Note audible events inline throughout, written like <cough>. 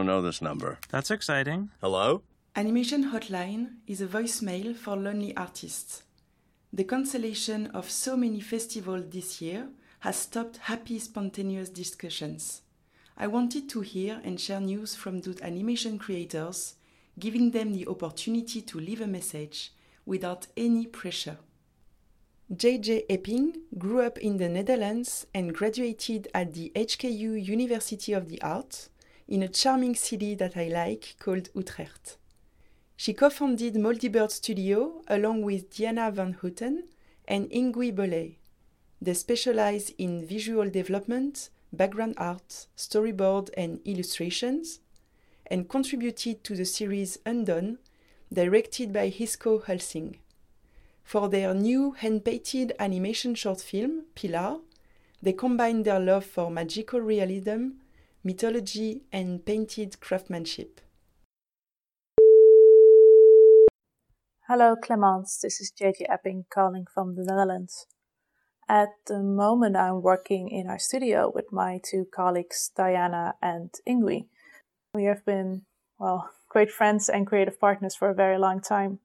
don't know this number. That's exciting. Hello? Animation Hotline is a voicemail for lonely artists. The cancellation of so many festivals this year has stopped happy, spontaneous discussions. I wanted to hear and share news from those animation creators, giving them the opportunity to leave a message without any pressure. JJ Epping grew up in the Netherlands and graduated at the HKU University of the Arts in a charming city that I like called Utrecht. She co founded Moldybird Studio along with Diana Van Houten and Ingui Bollé. They specialize in visual development, background art, storyboard, and illustrations, and contributed to the series Undone, directed by Hisko Hulsing. For their new hand painted animation short film, Pilar, they combine their love for magical realism, mythology, and painted craftsmanship. Hello, Clemence. This is JJ Epping calling from the Netherlands. At the moment, I'm working in our studio with my two colleagues, Diana and Ingui. We have been, well, great friends and creative partners for a very long time.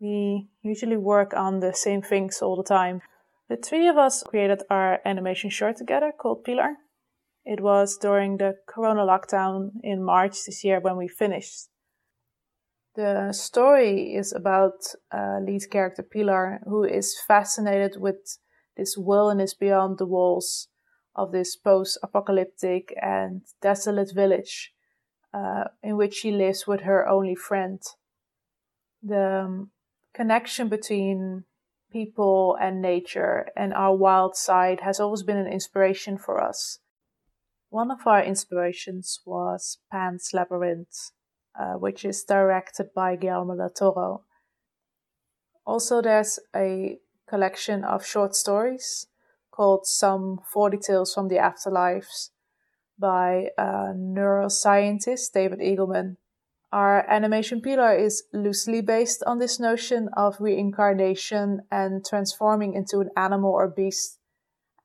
We usually work on the same things all the time. The three of us created our animation short together called Pilar. It was during the corona lockdown in March this year when we finished. The story is about uh, lead character Pilar, who is fascinated with this wilderness beyond the walls of this post apocalyptic and desolate village uh, in which she lives with her only friend. The um, connection between people and nature and our wild side has always been an inspiration for us. One of our inspirations was Pan's Labyrinth, uh, which is directed by Guillermo del Toro. Also, there's a collection of short stories called Sum 40 Tales from the Afterlives by neuroscientist David Eagleman, our animation Pilar is loosely based on this notion of reincarnation and transforming into an animal or beast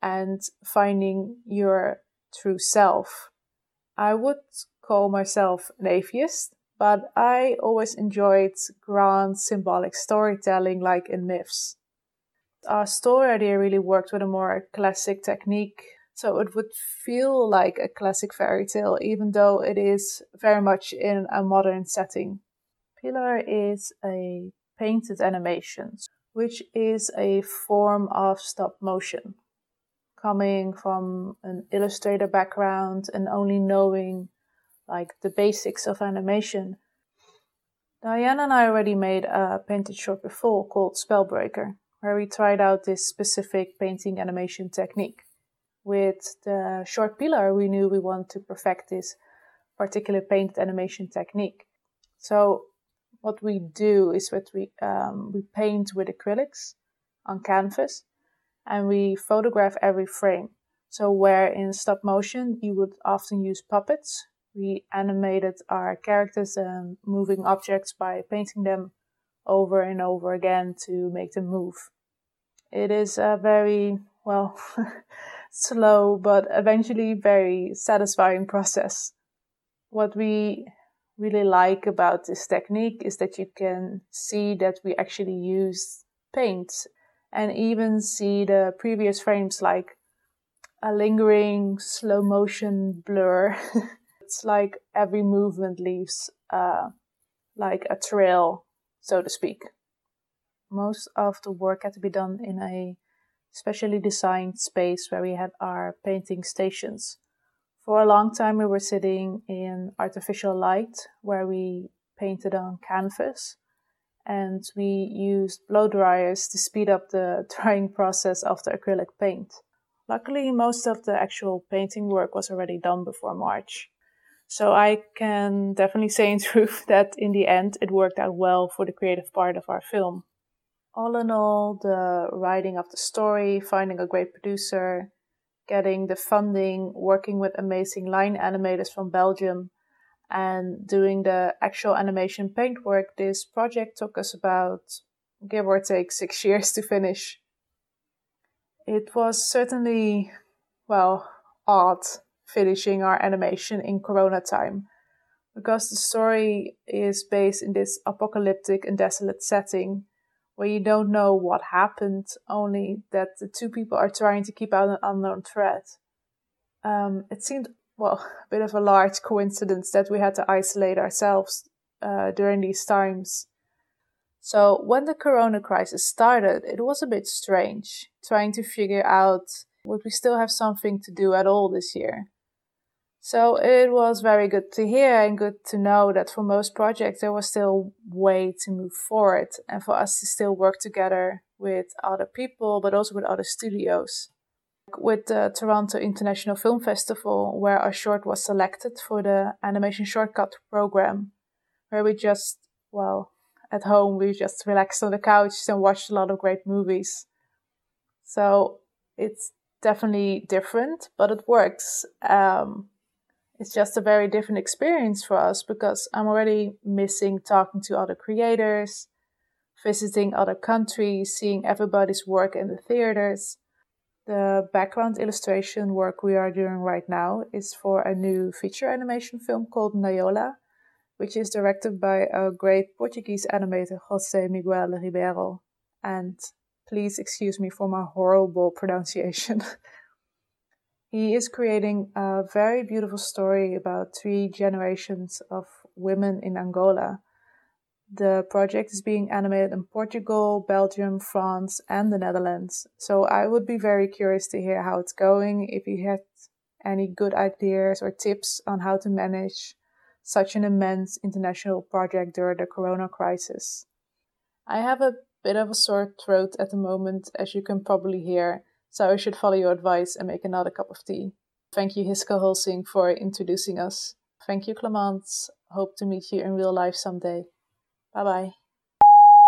and finding your true self. I would call myself an atheist, but I always enjoyed grand symbolic storytelling like in myths. Our story idea really worked with a more classic technique so it would feel like a classic fairy tale, even though it is very much in a modern setting. Pilar is a painted animation, which is a form of stop motion. Coming from an illustrator background and only knowing like the basics of animation, Diana and I already made a painted short before called Spellbreaker, where we tried out this specific painting animation technique with the short Pilar, we knew we wanted to perfect this particular painted animation technique. So what we do is that we um, we paint with acrylics on canvas, and we photograph every frame. So where in stop motion you would often use puppets, we animated our characters and moving objects by painting them over and over again to make them move. It is a very well <laughs> slow but eventually very satisfying process. What we really like about this technique is that you can see that we actually use paint and even see the previous frames like a lingering slow motion blur. <laughs> it's like every movement leaves uh, like a trail, so to speak. Most of the work had to be done in a specially designed space where we had our painting stations. For a long time, we were sitting in artificial light where we painted on canvas and we used blow dryers to speed up the <laughs> drying process of the acrylic paint. Luckily, most of the actual painting work was already done before March. So I can definitely say in <laughs> truth that in the end it worked out well for the creative part of our film all in all, the writing of the story, finding a great producer, getting the funding, working with amazing line animators from Belgium, and doing the actual animation paintwork, this project took us about, give or take, six <laughs> years to finish. It was certainly, well, odd finishing our animation in Corona time, because the story is based in this apocalyptic and desolate setting where you don't know what happened, only that the two people are trying to keep out an unknown threat. Um, it seemed, well, a bit of a large coincidence that we had to isolate ourselves uh, during these times. So, when the corona crisis started, it was a bit strange trying to figure out would we still have something to do at all this year. So it was very good to hear and good to know that for most projects there was still way to move forward and for us to still work together with other people but also with other studios. With the Toronto International Film Festival, where our short was selected for the animation shortcut program, where we just, well, at home we just relaxed on the couch and watched a lot of great movies. So it's definitely different, but it works. Um, it's just a very different experience for us because I'm already missing talking to other creators, visiting other countries, seeing everybody's work in the theaters. The background illustration work we are doing right now is for a new feature animation film called Nayola, which is directed by a great Portuguese animator, Jose Miguel Ribeiro. And please excuse me for my horrible <laughs> pronunciation. He is creating a very beautiful story about three generations of women in Angola. The project is being animated in Portugal, Belgium, France, and the Netherlands. So I would be very curious to hear how it's going, if you had any good ideas or tips on how to manage such an immense international project during the corona crisis. I have a bit of a sore throat at the moment, as you can probably hear, so I should follow your advice and make another cup of tea. Thank you, Hisko Hulsing, for introducing us. Thank you, Clemence. Hope to meet you in real life someday. Bye bye.